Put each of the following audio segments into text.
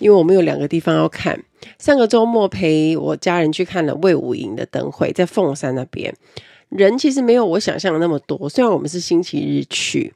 因为我们有两个地方要看，上个周末陪我家人去看了魏武营的灯会，在凤山那边，人其实没有我想象的那么多。虽然我们是星期日去，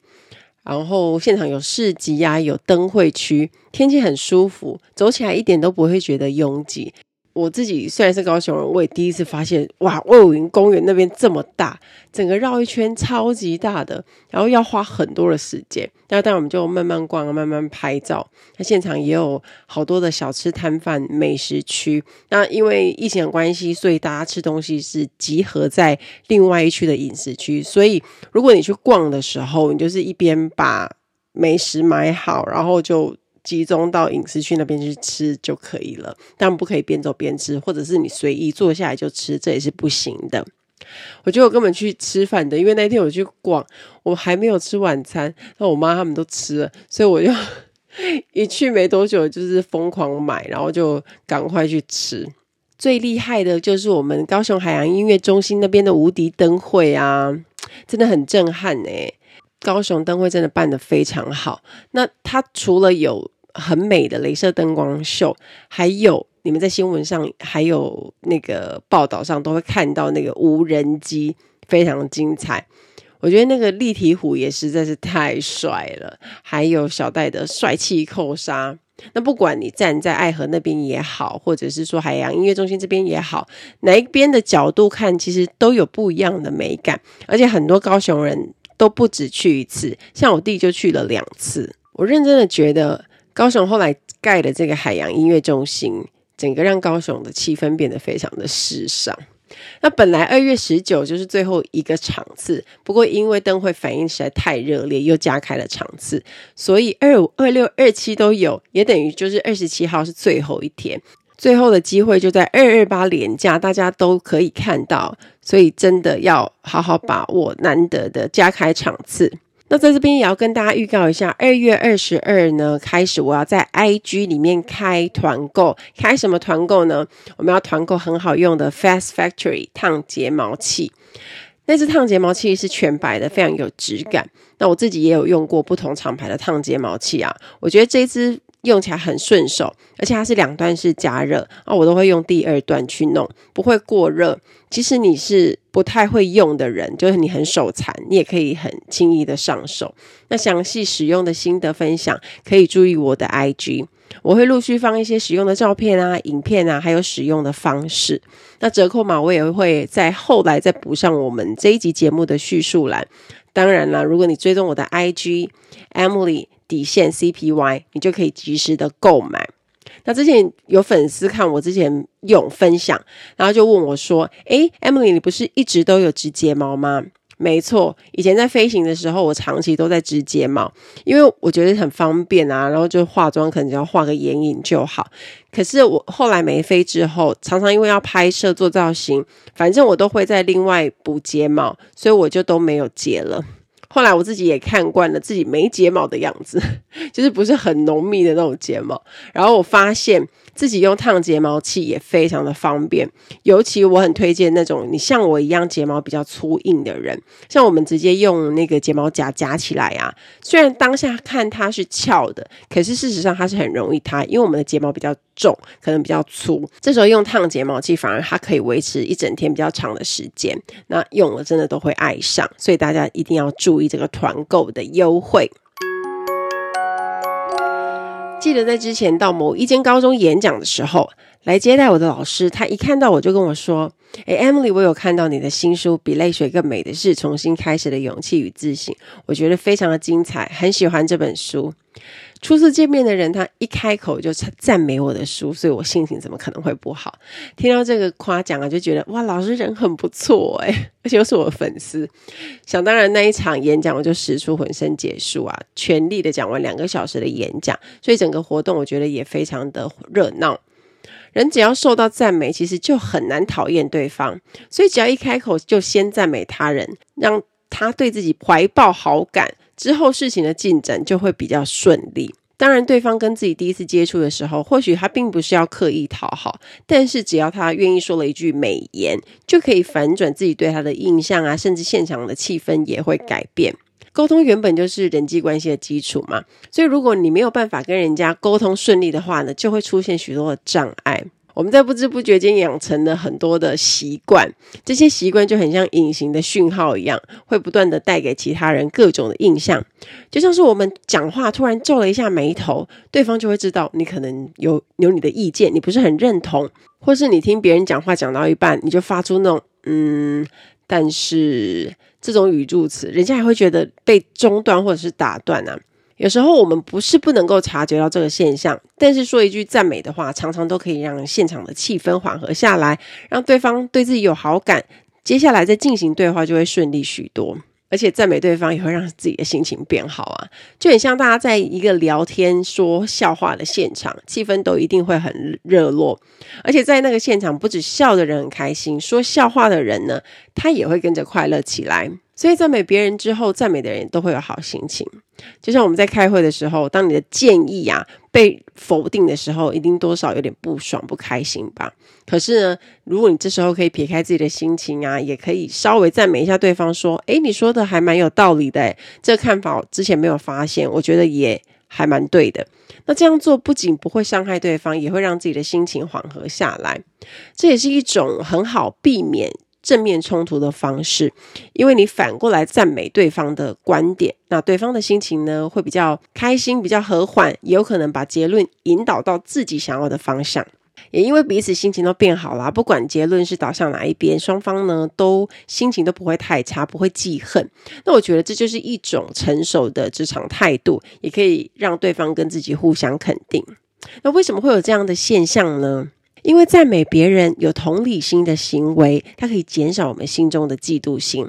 然后现场有市集呀，有灯会区，天气很舒服，走起来一点都不会觉得拥挤。我自己虽然是高雄人，我也第一次发现，哇，卫武营公园那边这么大，整个绕一圈超级大的，然后要花很多的时间。那当然我们就慢慢逛，慢慢拍照。那现场也有好多的小吃摊贩、美食区。那因为疫情的关系，所以大家吃东西是集合在另外一区的饮食区。所以如果你去逛的时候，你就是一边把美食买好，然后就。集中到饮食区那边去吃就可以了，但不可以边走边吃，或者是你随意坐下来就吃，这也是不行的。我觉得我根本去吃饭的，因为那天我去逛，我还没有吃晚餐，那我妈他们都吃了，所以我就 一去没多久就是疯狂买，然后就赶快去吃。最厉害的就是我们高雄海洋音乐中心那边的无敌灯会啊，真的很震撼欸！高雄灯会真的办得非常好。那它除了有很美的镭射灯光秀，还有你们在新闻上还有那个报道上都会看到那个无人机，非常精彩。我觉得那个立体虎也实在是太帅了，还有小戴的帅气扣杀。那不管你站在爱河那边也好，或者是说海洋音乐中心这边也好，哪一边的角度看，其实都有不一样的美感。而且很多高雄人都不止去一次，像我弟就去了两次。我认真的觉得。高雄后来盖的这个海洋音乐中心，整个让高雄的气氛变得非常的时尚。那本来二月十九就是最后一个场次，不过因为灯会反应实在太热烈，又加开了场次，所以二五、二六、二七都有，也等于就是二十七号是最后一天，最后的机会就在二二八连假，大家都可以看到，所以真的要好好把握难得的加开场次。那在这边也要跟大家预告一下，二月二十二呢开始，我要在 IG 里面开团购，开什么团购呢？我们要团购很好用的 Fast Factory 烫睫毛器。那支烫睫毛器是全白的，非常有质感。那我自己也有用过不同厂牌的烫睫毛器啊，我觉得这支用起来很顺手，而且它是两段式加热啊，我都会用第二段去弄，不会过热。其实你是不太会用的人，就是你很手残，你也可以很轻易的上手。那详细使用的心得分享，可以注意我的 IG，我会陆续放一些使用的照片啊、影片啊，还有使用的方式。那折扣码我也会在后来再补上我们这一集节目的叙述栏。当然了，如果你追踪我的 IG Emily 底线 CPY，你就可以及时的购买。那之前有粉丝看我之前用分享，然后就问我说：“诶，Emily，你不是一直都有植睫毛吗？”没错，以前在飞行的时候，我长期都在植睫毛，因为我觉得很方便啊。然后就化妆，可能只要画个眼影就好。可是我后来没飞之后，常常因为要拍摄做造型，反正我都会在另外补睫毛，所以我就都没有接了。后来我自己也看惯了自己没睫毛的样子，就是不是很浓密的那种睫毛。然后我发现自己用烫睫毛器也非常的方便，尤其我很推荐那种你像我一样睫毛比较粗硬的人，像我们直接用那个睫毛夹夹起来啊，虽然当下看它是翘的，可是事实上它是很容易塌，因为我们的睫毛比较重，可能比较粗。这时候用烫睫毛器反而它可以维持一整天比较长的时间，那用了真的都会爱上，所以大家一定要注意。这个团购的优惠，记得在之前到某一间高中演讲的时候，来接待我的老师，他一看到我就跟我说：“诶，Emily，我有看到你的新书《比泪水更美的是重新开始的勇气与自信》，我觉得非常的精彩，很喜欢这本书。”初次见面的人，他一开口就赞美我的书，所以我心情怎么可能会不好？听到这个夸奖啊，就觉得哇，老师人很不错诶，而且又是我的粉丝。想当然，那一场演讲我就使出浑身解数啊，全力的讲完两个小时的演讲，所以整个活动我觉得也非常的热闹。人只要受到赞美，其实就很难讨厌对方。所以只要一开口就先赞美他人，让他对自己怀抱好感，之后事情的进展就会比较顺利。当然，对方跟自己第一次接触的时候，或许他并不是要刻意讨好，但是只要他愿意说了一句美言，就可以反转自己对他的印象啊，甚至现场的气氛也会改变。沟通原本就是人际关系的基础嘛，所以如果你没有办法跟人家沟通顺利的话呢，就会出现许多的障碍。我们在不知不觉间养成了很多的习惯，这些习惯就很像隐形的讯号一样，会不断的带给其他人各种的印象。就像是我们讲话突然皱了一下眉头，对方就会知道你可能有有你的意见，你不是很认同，或是你听别人讲话讲到一半，你就发出那种嗯。但是这种语助词，人家还会觉得被中断或者是打断啊。有时候我们不是不能够察觉到这个现象，但是说一句赞美的话，常常都可以让现场的气氛缓和下来，让对方对自己有好感，接下来再进行对话就会顺利许多。而且赞美对方也会让自己的心情变好啊，就很像大家在一个聊天说笑话的现场，气氛都一定会很热络。而且在那个现场，不止笑的人很开心，说笑话的人呢，他也会跟着快乐起来。所以赞美别人之后，赞美的人都会有好心情。就像我们在开会的时候，当你的建议啊被否定的时候，一定多少有点不爽、不开心吧。可是呢，如果你这时候可以撇开自己的心情啊，也可以稍微赞美一下对方，说：“诶，你说的还蛮有道理的，这个看法我之前没有发现，我觉得也还蛮对的。”那这样做不仅不会伤害对方，也会让自己的心情缓和下来。这也是一种很好避免。正面冲突的方式，因为你反过来赞美对方的观点，那对方的心情呢会比较开心，比较和缓，也有可能把结论引导到自己想要的方向。也因为彼此心情都变好了，不管结论是导向哪一边，双方呢都心情都不会太差，不会记恨。那我觉得这就是一种成熟的职场态度，也可以让对方跟自己互相肯定。那为什么会有这样的现象呢？因为赞美别人有同理心的行为，它可以减少我们心中的嫉妒心。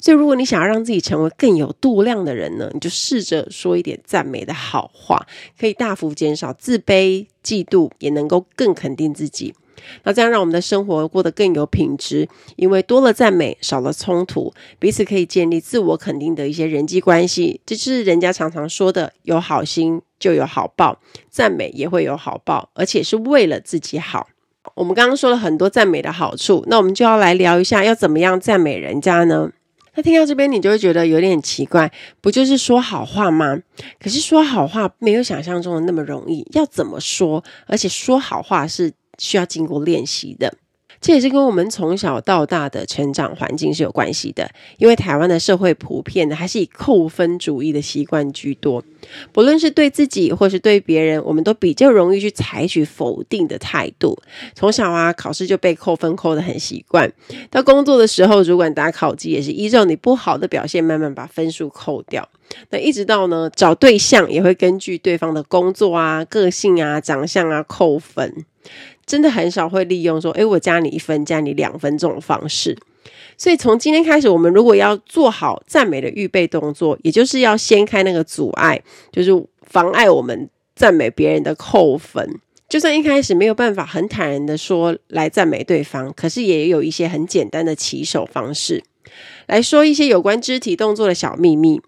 所以，如果你想要让自己成为更有度量的人呢，你就试着说一点赞美的好话，可以大幅减少自卑、嫉妒，也能够更肯定自己。那这样让我们的生活过得更有品质，因为多了赞美，少了冲突，彼此可以建立自我肯定的一些人际关系。这是人家常常说的：有好心就有好报，赞美也会有好报，而且是为了自己好。我们刚刚说了很多赞美的好处，那我们就要来聊一下，要怎么样赞美人家呢？那听到这边，你就会觉得有点奇怪，不就是说好话吗？可是说好话没有想象中的那么容易，要怎么说？而且说好话是需要经过练习的。这也是跟我们从小到大的成长环境是有关系的，因为台湾的社会普遍的还是以扣分主义的习惯居多，不论是对自己或是对别人，我们都比较容易去采取否定的态度。从小啊，考试就被扣分扣得很习惯，到工作的时候，主管打考绩也是依照你不好的表现，慢慢把分数扣掉。那一直到呢，找对象也会根据对方的工作啊、个性啊、长相啊扣分。真的很少会利用说，诶，我加你一分，加你两分这种方式。所以从今天开始，我们如果要做好赞美的预备动作，也就是要掀开那个阻碍，就是妨碍我们赞美别人的扣分。就算一开始没有办法很坦然的说来赞美对方，可是也有一些很简单的起手方式，来说一些有关肢体动作的小秘密。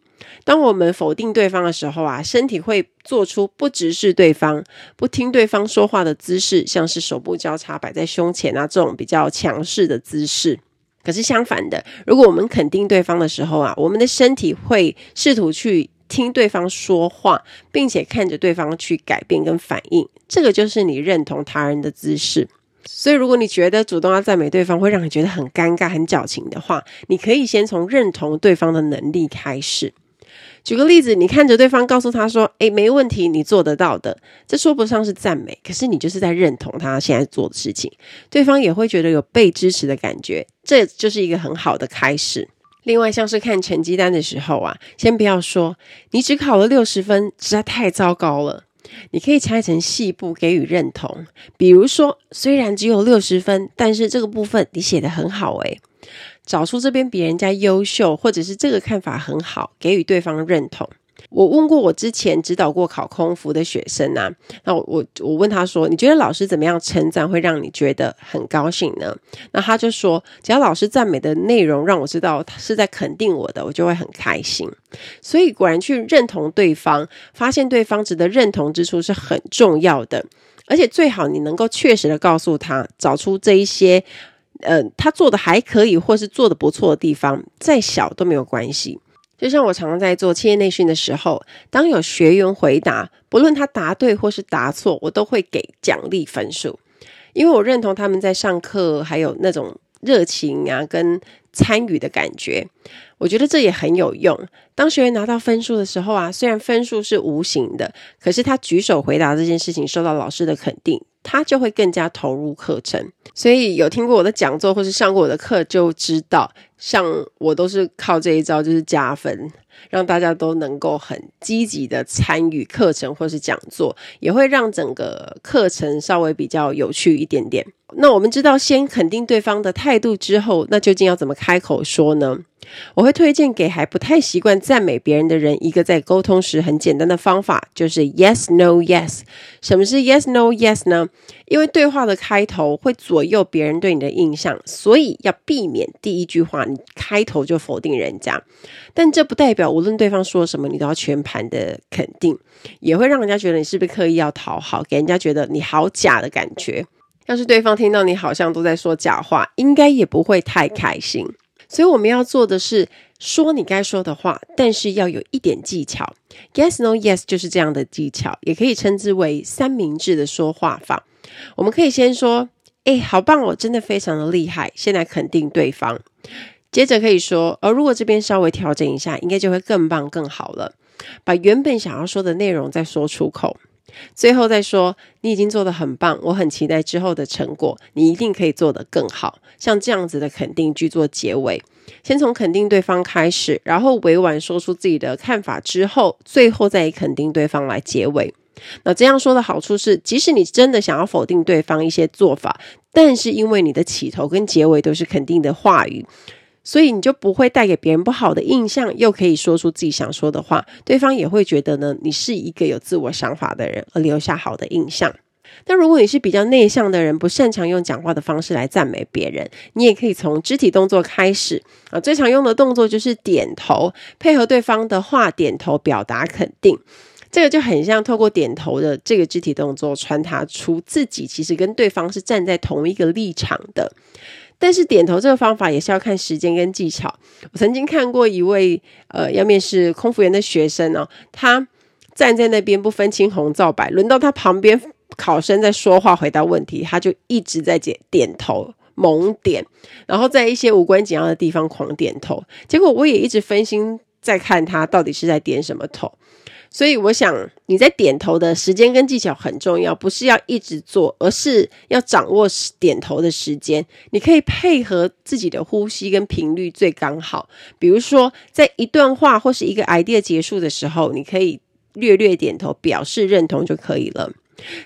当我们否定对方的时候啊，身体会做出不直视对方、不听对方说话的姿势，像是手部交叉摆在胸前啊，这种比较强势的姿势。可是相反的，如果我们肯定对方的时候啊，我们的身体会试图去听对方说话，并且看着对方去改变跟反应。这个就是你认同他人的姿势。所以，如果你觉得主动要赞美对方会让你觉得很尴尬、很矫情的话，你可以先从认同对方的能力开始。举个例子，你看着对方，告诉他说：“诶，没问题，你做得到的。”这说不上是赞美，可是你就是在认同他现在做的事情，对方也会觉得有被支持的感觉，这就是一个很好的开始。另外，像是看成绩单的时候啊，先不要说你只考了六十分，实在太糟糕了。你可以拆成细部给予认同，比如说，虽然只有六十分，但是这个部分你写得很好，诶。找出这边比人家优秀，或者是这个看法很好，给予对方认同。我问过我之前指导过考空服的学生啊，那我我我问他说，你觉得老师怎么样称赞会让你觉得很高兴呢？那他就说，只要老师赞美的内容让我知道他是在肯定我的，我就会很开心。所以果然去认同对方，发现对方值得认同之处是很重要的，而且最好你能够确实的告诉他，找出这一些，呃，他做的还可以或是做的不错的地方，再小都没有关系。就像我常常在做企业内训的时候，当有学员回答，不论他答对或是答错，我都会给奖励分数，因为我认同他们在上课还有那种热情啊跟参与的感觉，我觉得这也很有用。当学员拿到分数的时候啊，虽然分数是无形的，可是他举手回答这件事情，受到老师的肯定。他就会更加投入课程，所以有听过我的讲座或是上过我的课，就知道，像我都是靠这一招，就是加分，让大家都能够很积极的参与课程或是讲座，也会让整个课程稍微比较有趣一点点。那我们知道，先肯定对方的态度之后，那究竟要怎么开口说呢？我会推荐给还不太习惯赞美别人的人一个在沟通时很简单的方法，就是 yes no yes。什么是 yes no yes 呢？因为对话的开头会左右别人对你的印象，所以要避免第一句话你开头就否定人家。但这不代表无论对方说什么，你都要全盘的肯定，也会让人家觉得你是不是刻意要讨好，给人家觉得你好假的感觉。要是对方听到你好像都在说假话，应该也不会太开心。所以我们要做的是说你该说的话，但是要有一点技巧。Yes, no, yes 就是这样的技巧，也可以称之为三明治的说话法。我们可以先说：“诶，好棒哦，真的非常的厉害。”现在肯定对方，接着可以说：“而如果这边稍微调整一下，应该就会更棒更好了。”把原本想要说的内容再说出口。最后再说，你已经做得很棒，我很期待之后的成果，你一定可以做得更好。像这样子的肯定句做结尾，先从肯定对方开始，然后委婉说出自己的看法之后，最后再以肯定对方来结尾。那这样说的好处是，即使你真的想要否定对方一些做法，但是因为你的起头跟结尾都是肯定的话语。所以你就不会带给别人不好的印象，又可以说出自己想说的话，对方也会觉得呢，你是一个有自我想法的人，而留下好的印象。但如果你是比较内向的人，不擅长用讲话的方式来赞美别人，你也可以从肢体动作开始啊。最常用的动作就是点头，配合对方的话点头表达肯定。这个就很像透过点头的这个肢体动作，传达出自己其实跟对方是站在同一个立场的。但是点头这个方法也是要看时间跟技巧。我曾经看过一位呃要面试空服员的学生哦，他站在那边不分青红皂白，轮到他旁边考生在说话回答问题，他就一直在点点头猛点，然后在一些无关紧要的地方狂点头。结果我也一直分心在看他到底是在点什么头。所以我想你在点头的时间跟技巧很重要，不是要一直做，而是要掌握点头的时间。你可以配合自己的呼吸跟频率最刚好。比如说，在一段话或是一个 idea 结束的时候，你可以略略点头表示认同就可以了。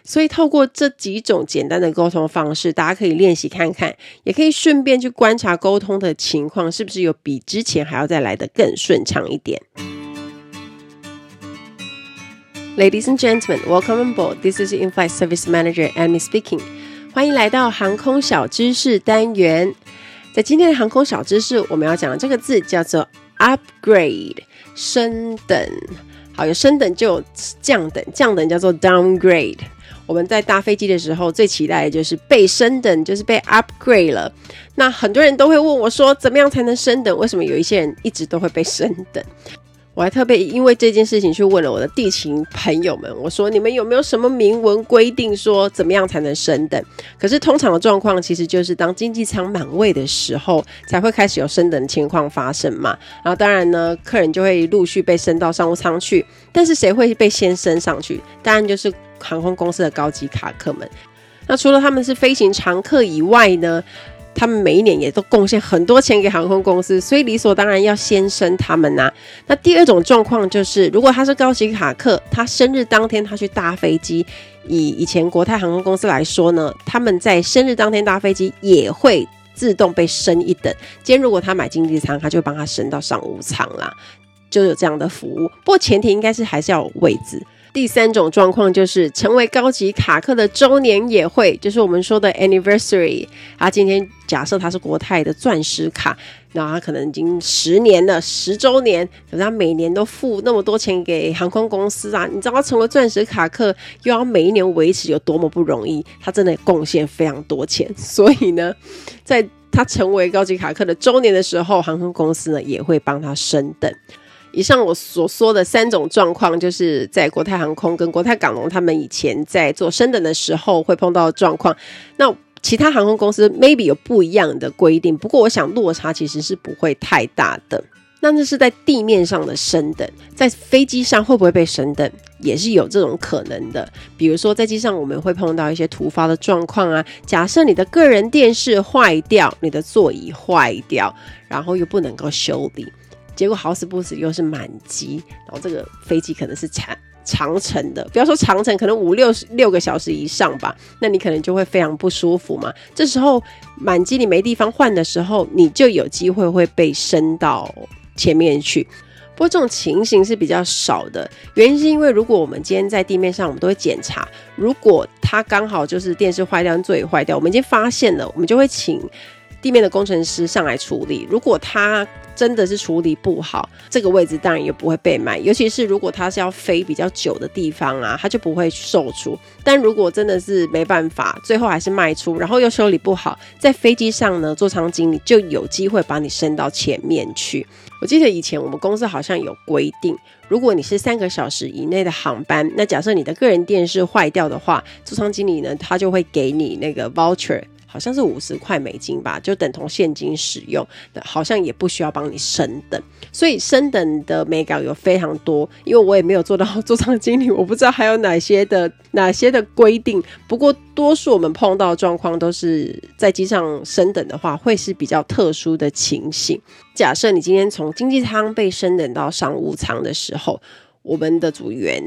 所以透过这几种简单的沟通方式，大家可以练习看看，也可以顺便去观察沟通的情况是不是有比之前还要再来得更顺畅一点。Ladies and gentlemen, welcome aboard. This is in-flight service manager Amy speaking. 欢迎来到航空小知识单元。在今天的航空小知识，我们要讲的这个字叫做 upgrade，升等。好，有升等就有降等，降等叫做 downgrade。我们在搭飞机的时候，最期待的就是被升等，就是被 upgrade 了。那很多人都会问我说，怎么样才能升等？为什么有一些人一直都会被升等？我还特别因为这件事情去问了我的地勤朋友们，我说，你们有没有什么明文规定说怎么样才能升等？可是通常的状况其实就是当经济舱满位的时候才会开始有升等的情况发生嘛。然后当然呢，客人就会陆续被升到商务舱去。但是谁会被先升上去？当然就是航空公司的高级卡客们。那除了他们是飞行常客以外呢？他们每一年也都贡献很多钱给航空公司，所以理所当然要先升他们呐、那第二种状况就是，如果他是高级卡客，他生日当天他去搭飞机，以以前国泰航空公司来说呢，他们在生日当天搭飞机也会自动被升一等。今天如果他买经济舱，他就帮他升到商务舱啦。就有这样的服务。不过前提应该是还是要有位置。第三种状况就是成为高级卡客的周年也会，就是我们说的 anniversary。他今天假设他是国泰的钻石卡，那他可能已经十年了，十周年，可是他每年都付那么多钱给航空公司啊！你知道他成为钻石卡客，又要每一年维持有多么不容易？他真的贡献非常多钱，所以呢，在他成为高级卡客的周年的时候，航空公司呢也会帮他升等。以上我所说的三种状况，就是在国泰航空跟国泰港龙他们以前在做升等的时候会碰到的状况。那其他航空公司 maybe 有不一样的规定，不过我想落差其实是不会太大的。那这是在地面上的升等，在飞机上会不会被升等，也是有这种可能的。比如说在机上我们会碰到一些突发的状况啊，假设你的个人电视坏掉，你的座椅坏掉，然后又不能够修理。结果好死不死又是满机，然后这个飞机可能是长长程的，不要说长程，可能五六六个小时以上吧，那你可能就会非常不舒服嘛。这时候满机你没地方换的时候，你就有机会会被升到前面去。不过这种情形是比较少的，原因是因为如果我们今天在地面上，我们都会检查，如果它刚好就是电视坏掉、座椅坏掉，我们已经发现了，我们就会请地面的工程师上来处理。如果他真的是处理不好，这个位置当然也不会被卖。尤其是如果它是要飞比较久的地方啊，它就不会售出。但如果真的是没办法，最后还是卖出，然后又修理不好，在飞机上呢，座舱经理就有机会把你升到前面去。我记得以前我们公司好像有规定，如果你是三个小时以内的航班，那假设你的个人电视坏掉的话，座舱经理呢，他就会给你那个 voucher。好像是五十块美金吧，就等同现金使用，好像也不需要帮你升等，所以升等的眉角有非常多，因为我也没有做到座舱经理，我不知道还有哪些的 哪些的规定。不过多数我们碰到的状况都是在机上升等的话，会是比较特殊的情形。假设你今天从经济舱被升等到商务舱的时候，我们的组员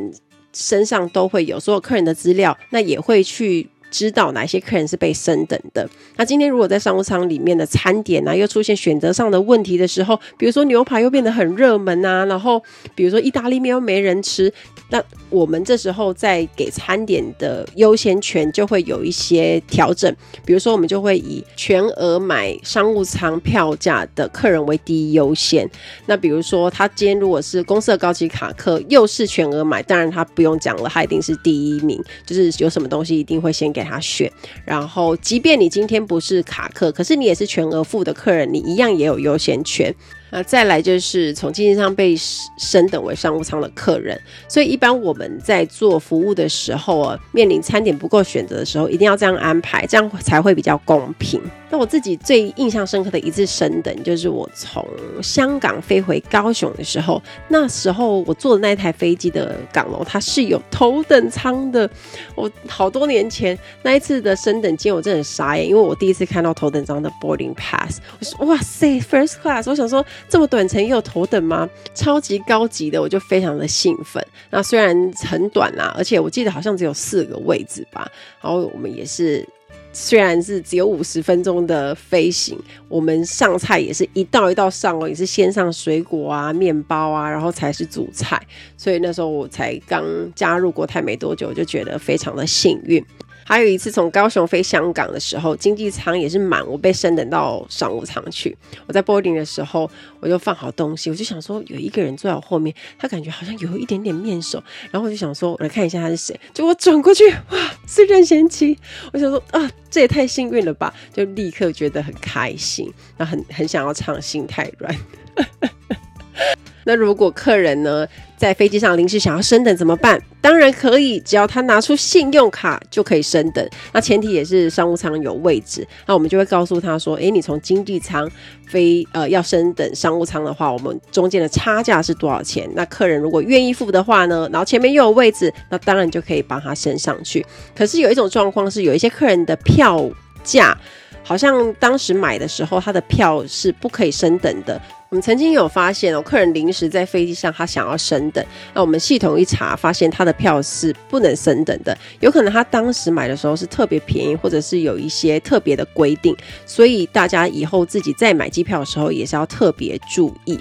身上都会有所有客人的资料，那也会去。知道哪些客人是被升等的。那今天如果在商务舱里面的餐点啊，又出现选择上的问题的时候，比如说牛排又变得很热门啊，然后比如说意大利面又没人吃，那我们这时候在给餐点的优先权就会有一些调整。比如说，我们就会以全额买商务舱票价的客人为第一优先。那比如说，他今天如果是公司的高级卡客，又是全额买，当然他不用讲了，他一定是第一名，就是有什么东西一定会先给。他选，然后即便你今天不是卡客，可是你也是全额付的客人，你一样也有优先权。那再来就是从经济舱被升等为商务舱的客人，所以一般我们在做服务的时候啊，面临餐点不够选择的时候，一定要这样安排，这样才会比较公平。那我自己最印象深刻的一次升等，就是我从香港飞回高雄的时候，那时候我坐的那台飞机的港龙，它是有头等舱的。我好多年前那一次的升等经验，我真的很傻眼，因为我第一次看到头等舱的 boarding pass，我说哇塞，first class，我想说。这么短程也有头等吗？超级高级的，我就非常的兴奋。那虽然很短啊，而且我记得好像只有四个位置吧。然后我们也是，虽然是只有五十分钟的飞行，我们上菜也是一道一道上哦，也是先上水果啊、面包啊，然后才是主菜。所以那时候我才刚加入国泰没多久，就觉得非常的幸运。还有一次从高雄飞香港的时候，经济舱也是满，我被升等到商务舱去。我在 boarding 的时候，我就放好东西，我就想说有一个人坐在我后面，他感觉好像有一点点面熟，然后我就想说我来看一下他是谁。结果我转过去，哇，是任贤齐！我想说啊，这也太幸运了吧，就立刻觉得很开心，然后很很想要唱《心太软》。那如果客人呢，在飞机上临时想要升等怎么办？当然可以，只要他拿出信用卡就可以升等。那前提也是商务舱有位置。那我们就会告诉他说：“诶，你从经济舱飞呃要升等商务舱的话，我们中间的差价是多少钱？那客人如果愿意付的话呢，然后前面又有位置，那当然就可以帮他升上去。可是有一种状况是，有一些客人的票价好像当时买的时候他的票是不可以升等的。”们曾经有发现哦，客人临时在飞机上，他想要升等，那我们系统一查，发现他的票是不能升等的，有可能他当时买的时候是特别便宜，或者是有一些特别的规定，所以大家以后自己在买机票的时候也是要特别注意。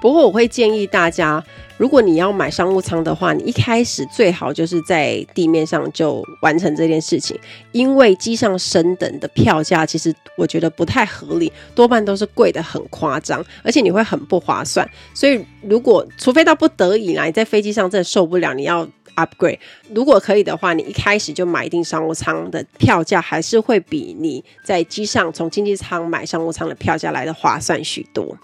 不过我会建议大家，如果你要买商务舱的话，你一开始最好就是在地面上就完成这件事情，因为机上升等的票价其实我觉得不太合理，多半都是贵得很夸张，而且你会很不划算。所以如果除非到不得已来，你在飞机上真的受不了，你要 upgrade，如果可以的话，你一开始就买一定商务舱的票价，还是会比你在机上从经济舱买商务舱的票价来的划算许多。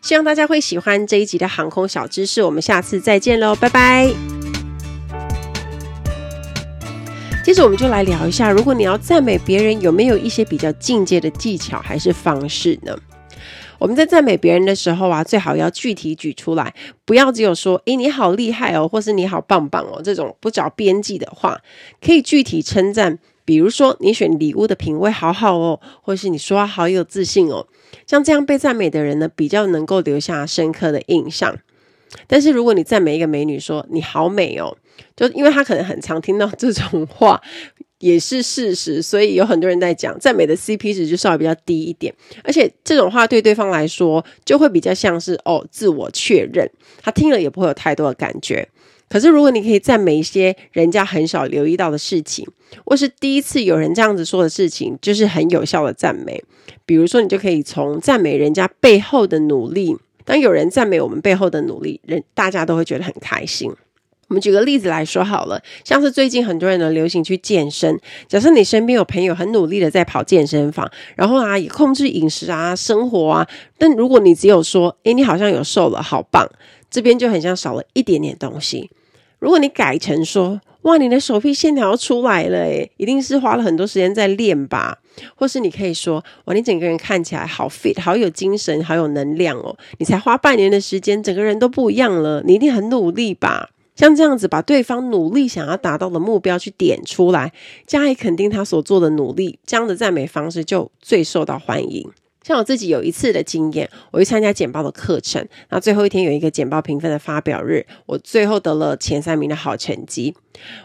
希望大家会喜欢这一集的航空小知识，我们下次再见喽，拜拜。接着我们就来聊一下，如果你要赞美别人，有没有一些比较进阶的技巧还是方式呢？我们在赞美别人的时候啊，最好要具体举出来，不要只有说“诶，你好厉害哦”或是“你好棒棒哦”这种不着边际的话，可以具体称赞。比如说，你选礼物的品味好好哦，或是你说话好有自信哦，像这样被赞美的人呢，比较能够留下深刻的印象。但是如果你赞美一个美女说你好美哦，就因为她可能很常听到这种话，也是事实，所以有很多人在讲赞美的 CP 值就稍微比较低一点，而且这种话对对方来说就会比较像是哦自我确认，他听了也不会有太多的感觉。可是，如果你可以赞美一些人家很少留意到的事情，或是第一次有人这样子说的事情，就是很有效的赞美。比如说，你就可以从赞美人家背后的努力。当有人赞美我们背后的努力，人大家都会觉得很开心。我们举个例子来说好了，像是最近很多人呢流行去健身。假设你身边有朋友很努力的在跑健身房，然后啊也控制饮食啊、生活啊，但如果你只有说，诶，你好像有瘦了，好棒，这边就很像少了一点点东西。如果你改成说，哇，你的手臂线条出来了，诶，一定是花了很多时间在练吧？或是你可以说，哇，你整个人看起来好 fit，好有精神，好有能量哦，你才花半年的时间，整个人都不一样了，你一定很努力吧？像这样子，把对方努力想要达到的目标去点出来，加以肯定他所做的努力，这样的赞美方式就最受到欢迎。像我自己有一次的经验，我去参加简报的课程，那最后一天有一个简报评分的发表日，我最后得了前三名的好成绩。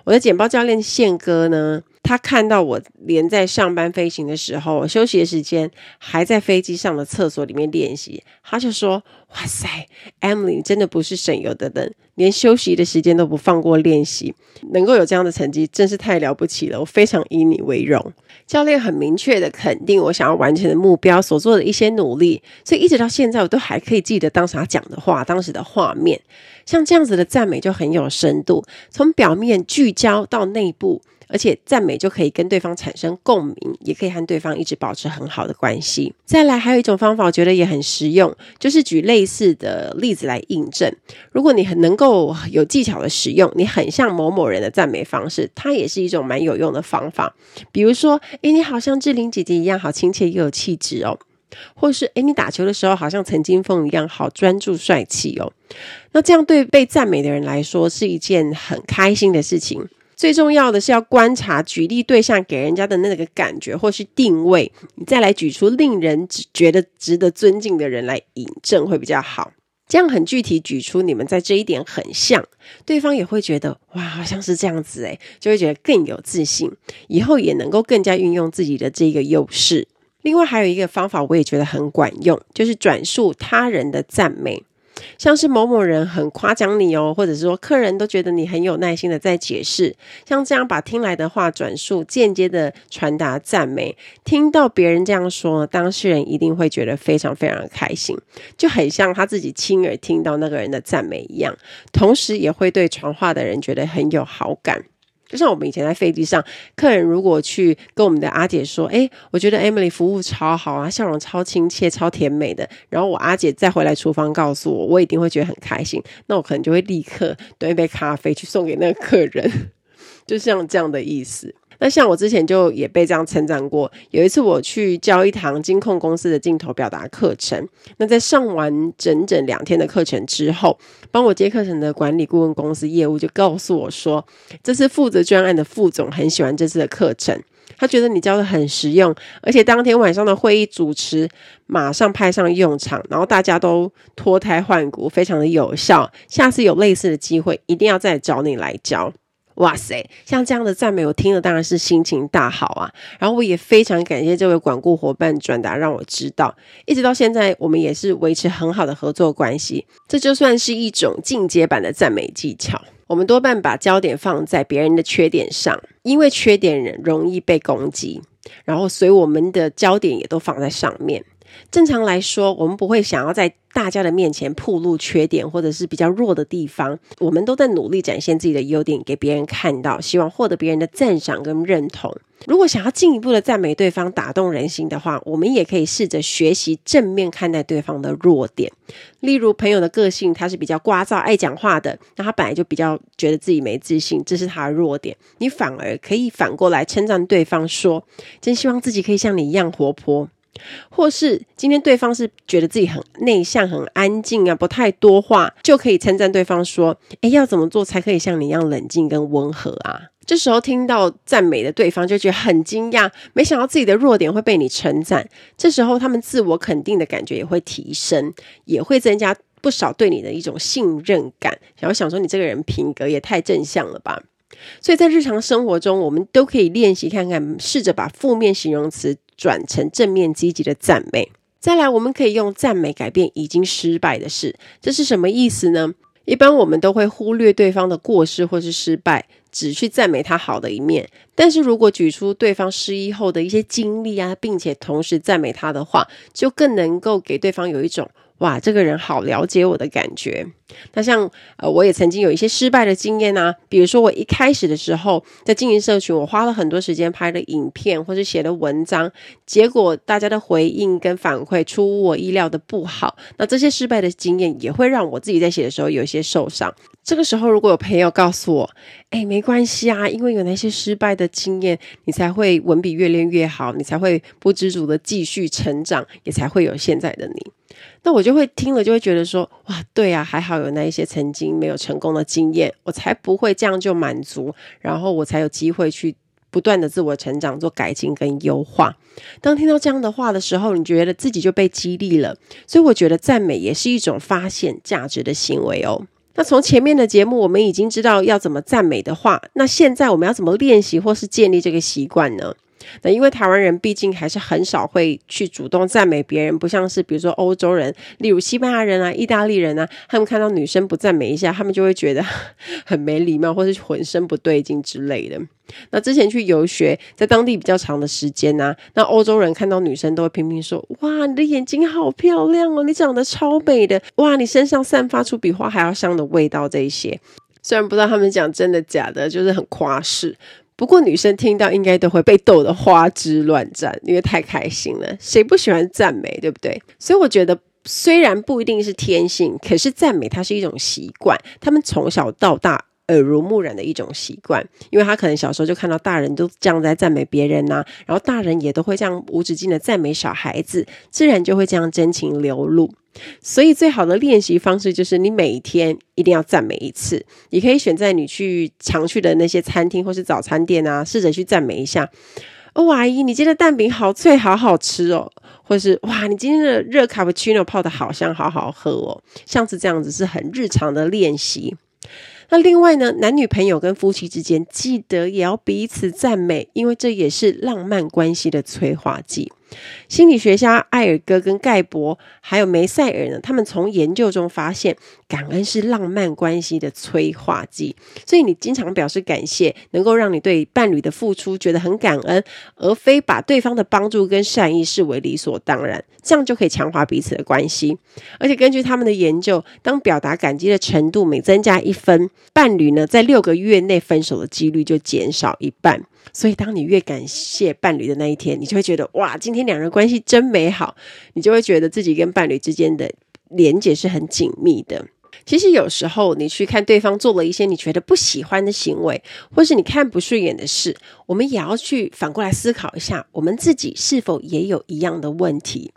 我的简报教练宪哥呢，他看到我连在上班飞行的时候，休息的时间还在飞机上的厕所里面练习，他就说：“哇塞，Emily 真的不是省油的灯，连休息的时间都不放过练习，能够有这样的成绩，真是太了不起了，我非常以你为荣。”教练很明确的肯定我想要完成的目标所做的一些努力，所以一直到现在我都还可以记得当时他讲的话，当时的画面。像这样子的赞美就很有深度，从表面聚焦到内部，而且赞美就可以跟对方产生共鸣，也可以和对方一直保持很好的关系。再来，还有一种方法，我觉得也很实用，就是举类似的例子来印证。如果你很能够有技巧的使用，你很像某某人的赞美方式，它也是一种蛮有用的方法。比如说，诶，你好像志玲姐姐一样，好亲切又有气质哦。或是诶，你打球的时候好像陈金凤一样，好专注帅气哦。那这样对被赞美的人来说是一件很开心的事情。最重要的是要观察举例对象给人家的那个感觉或是定位，你再来举出令人觉得值得尊敬的人来引证会比较好。这样很具体举出你们在这一点很像，对方也会觉得哇，好像是这样子诶，就会觉得更有自信，以后也能够更加运用自己的这个优势。另外还有一个方法，我也觉得很管用，就是转述他人的赞美，像是某某人很夸奖你哦，或者是说客人都觉得你很有耐心的在解释，像这样把听来的话转述，间接的传达赞美，听到别人这样说，当事人一定会觉得非常非常开心，就很像他自己亲耳听到那个人的赞美一样，同时也会对传话的人觉得很有好感。就像我们以前在飞机上，客人如果去跟我们的阿姐说：“哎，我觉得 Emily 服务超好啊，笑容超亲切、超甜美的。”然后我阿姐再回来厨房告诉我，我一定会觉得很开心。那我可能就会立刻端一杯咖啡去送给那个客人，就像这样的意思。那像我之前就也被这样称赞过。有一次我去教一堂金控公司的镜头表达课程，那在上完整整两天的课程之后，帮我接课程的管理顾问公司业务就告诉我说，这次负责专案的副总很喜欢这次的课程，他觉得你教的很实用，而且当天晚上的会议主持马上派上用场，然后大家都脱胎换骨，非常的有效。下次有类似的机会，一定要再找你来教。哇塞，像这样的赞美，我听了当然是心情大好啊。然后我也非常感谢这位管顾伙伴转达让我知道，一直到现在我们也是维持很好的合作关系。这就算是一种进阶版的赞美技巧。我们多半把焦点放在别人的缺点上，因为缺点人容易被攻击，然后所以我们的焦点也都放在上面。正常来说，我们不会想要在大家的面前暴露缺点或者是比较弱的地方。我们都在努力展现自己的优点给别人看到，希望获得别人的赞赏跟认同。如果想要进一步的赞美对方，打动人心的话，我们也可以试着学习正面看待对方的弱点。例如，朋友的个性他是比较聒噪、爱讲话的，那他本来就比较觉得自己没自信，这是他的弱点。你反而可以反过来称赞对方，说：“真希望自己可以像你一样活泼。”或是今天对方是觉得自己很内向、很安静啊，不太多话，就可以称赞对方说：“诶，要怎么做才可以像你一样冷静跟温和啊？”这时候听到赞美的对方就觉得很惊讶，没想到自己的弱点会被你称赞。这时候他们自我肯定的感觉也会提升，也会增加不少对你的一种信任感。然后想说你这个人品格也太正向了吧？所以在日常生活中，我们都可以练习看看，试着把负面形容词。转成正面积极的赞美。再来，我们可以用赞美改变已经失败的事。这是什么意思呢？一般我们都会忽略对方的过失或是失败，只去赞美他好的一面。但是如果举出对方失意后的一些经历啊，并且同时赞美他的话，就更能够给对方有一种。哇，这个人好了解我的感觉。那像呃，我也曾经有一些失败的经验啊，比如说我一开始的时候在经营社群，我花了很多时间拍了影片或者写了文章，结果大家的回应跟反馈出乎我意料的不好。那这些失败的经验也会让我自己在写的时候有一些受伤。这个时候，如果有朋友告诉我，哎，没关系啊，因为有那些失败的经验，你才会文笔越练越好，你才会不知足的继续成长，也才会有现在的你。那我就会听了，就会觉得说，哇，对啊，还好有那一些曾经没有成功的经验，我才不会这样就满足，然后我才有机会去不断的自我成长、做改进跟优化。当听到这样的话的时候，你觉得自己就被激励了，所以我觉得赞美也是一种发现价值的行为哦。那从前面的节目，我们已经知道要怎么赞美的话，那现在我们要怎么练习或是建立这个习惯呢？那因为台湾人毕竟还是很少会去主动赞美别人，不像是比如说欧洲人，例如西班牙人啊、意大利人啊，他们看到女生不赞美一下，他们就会觉得 很没礼貌，或是浑身不对劲之类的。那之前去游学，在当地比较长的时间啊，那欧洲人看到女生都会拼命说：“哇，你的眼睛好漂亮哦，你长得超美的，哇，你身上散发出比花还要香的味道。”这一些虽然不知道他们讲真的假的，就是很夸饰。不过女生听到应该都会被逗得花枝乱颤，因为太开心了。谁不喜欢赞美，对不对？所以我觉得，虽然不一定是天性，可是赞美它是一种习惯。他们从小到大耳濡目染的一种习惯，因为他可能小时候就看到大人都这样在赞美别人呐、然后大人也都会这样无止境的赞美小孩子，自然就会这样真情流露。所以，最好的练习方式就是你每天一定要赞美一次。你可以选在你去常去的那些餐厅或是早餐店啊，试着去赞美一下。哦，阿姨，你今天的蛋饼好脆，好好吃哦。或是哇，你今天的热卡布奇诺泡得好香，好好喝哦。像是这样子是很日常的练习。那另外呢，男女朋友跟夫妻之间，记得也要彼此赞美，因为这也是浪漫关系的催化剂。心理学家艾尔戈跟盖博还有梅塞尔呢，他们从研究中发现，感恩是浪漫关系的催化剂。所以你经常表示感谢，能够让你对伴侣的付出觉得很感恩，而非把对方的帮助跟善意视为理所当然，这样就可以强化彼此的关系。而且根据他们的研究，当表达感激的程度每增加一分，伴侣呢在六个月内分手的几率就减少一半。所以，当你越感谢伴侣的那一天，你就会觉得哇，今天两人关系真美好。你就会觉得自己跟伴侣之间的连结是很紧密的。其实有时候，你去看对方做了一些你觉得不喜欢的行为，或是你看不顺眼的事，我们也要去反过来思考一下，我们自己是否也有一样的问题。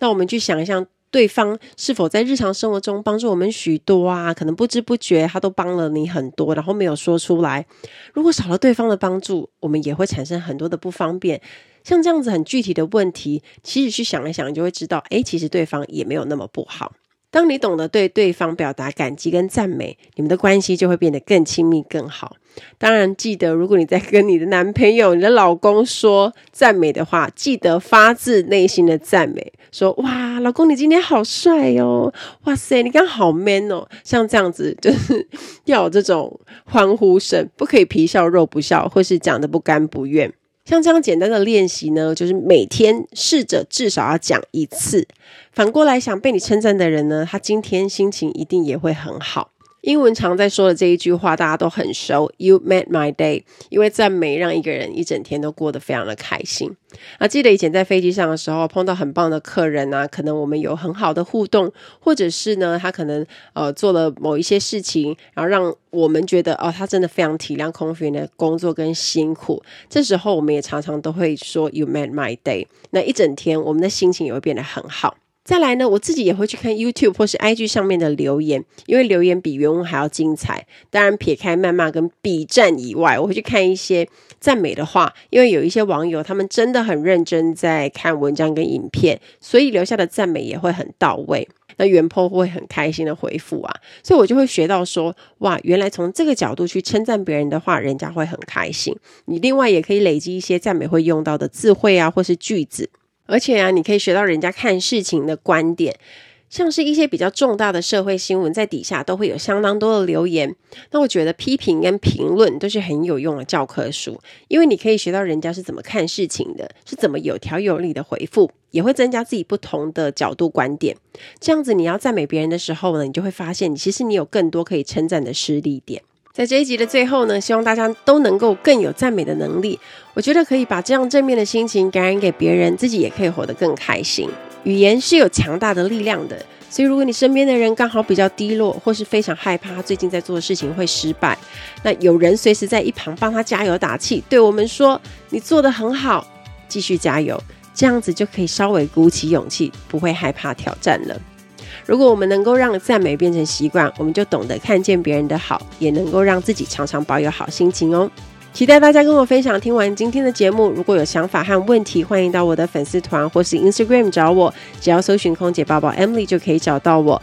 那我们去想一想。对方是否在日常生活中帮助我们许多啊？可能不知不觉他都帮了你很多，然后没有说出来。如果少了对方的帮助，我们也会产生很多的不方便。像这样子很具体的问题，其实去想一想，就会知道，诶，其实对方也没有那么不好。当你懂得对对方表达感激跟赞美，你们的关系就会变得更亲密、更好。当然，记得如果你在跟你的男朋友、你的老公说赞美的话，记得发自内心的赞美，说：“哇，老公你今天好帅哦！哇塞，你刚好 man 哦！”像这样子，就是要有这种欢呼声，不可以皮笑肉不笑，或是讲得不甘不愿。像这样简单的练习呢，就是每天试着至少要讲一次。反过来想，被你称赞的人呢，他今天心情一定也会很好。英文常在说的这一句话，大家都很熟。You made my day，因为赞美让一个人一整天都过得非常的开心。啊，记得以前在飞机上的时候，碰到很棒的客人啊，可能我们有很好的互动，或者是呢，他可能呃做了某一些事情，然后让我们觉得哦，他真的非常体谅空服员的工作跟辛苦。这时候我们也常常都会说 You made my day，那一整天我们的心情也会变得很好。再来呢，我自己也会去看 YouTube 或是 IG 上面的留言，因为留言比原文还要精彩。当然，撇开谩骂跟笔战以外，我会去看一些赞美的话，因为有一些网友他们真的很认真在看文章跟影片，所以留下的赞美也会很到位。那原 po 会很开心的回复啊，所以我就会学到说，哇，原来从这个角度去称赞别人的话，人家会很开心。你另外也可以累积一些赞美会用到的词汇啊，或是句子。而且啊，你可以学到人家看事情的观点，像是一些比较重大的社会新闻，在底下都会有相当多的留言。那我觉得批评跟评论都是很有用的教科书，因为你可以学到人家是怎么看事情的，是怎么有条有理的回复，也会增加自己不同的角度观点。这样子，你要赞美别人的时候呢，你就会发现，其实你有更多可以称赞的施力点。在这一集的最后呢，希望大家都能够更有赞美的能力。我觉得可以把这样正面的心情感染给别人，自己也可以活得更开心。语言是有强大的力量的，所以如果你身边的人刚好比较低落，或是非常害怕他最近在做的事情会失败，那有人随时在一旁帮他加油打气，对我们说：“你做得很好，继续加油。”这样子就可以稍微鼓起勇气，不会害怕挑战了。如果我们能够让赞美变成习惯，我们就懂得看见别人的好，也能够让自己常常保有好心情哦。期待大家跟我分享。听完今天的节目，如果有想法和问题，欢迎到我的粉丝团或是 Instagram 找我，只要搜寻空姐宝宝 Emily 就可以找到我。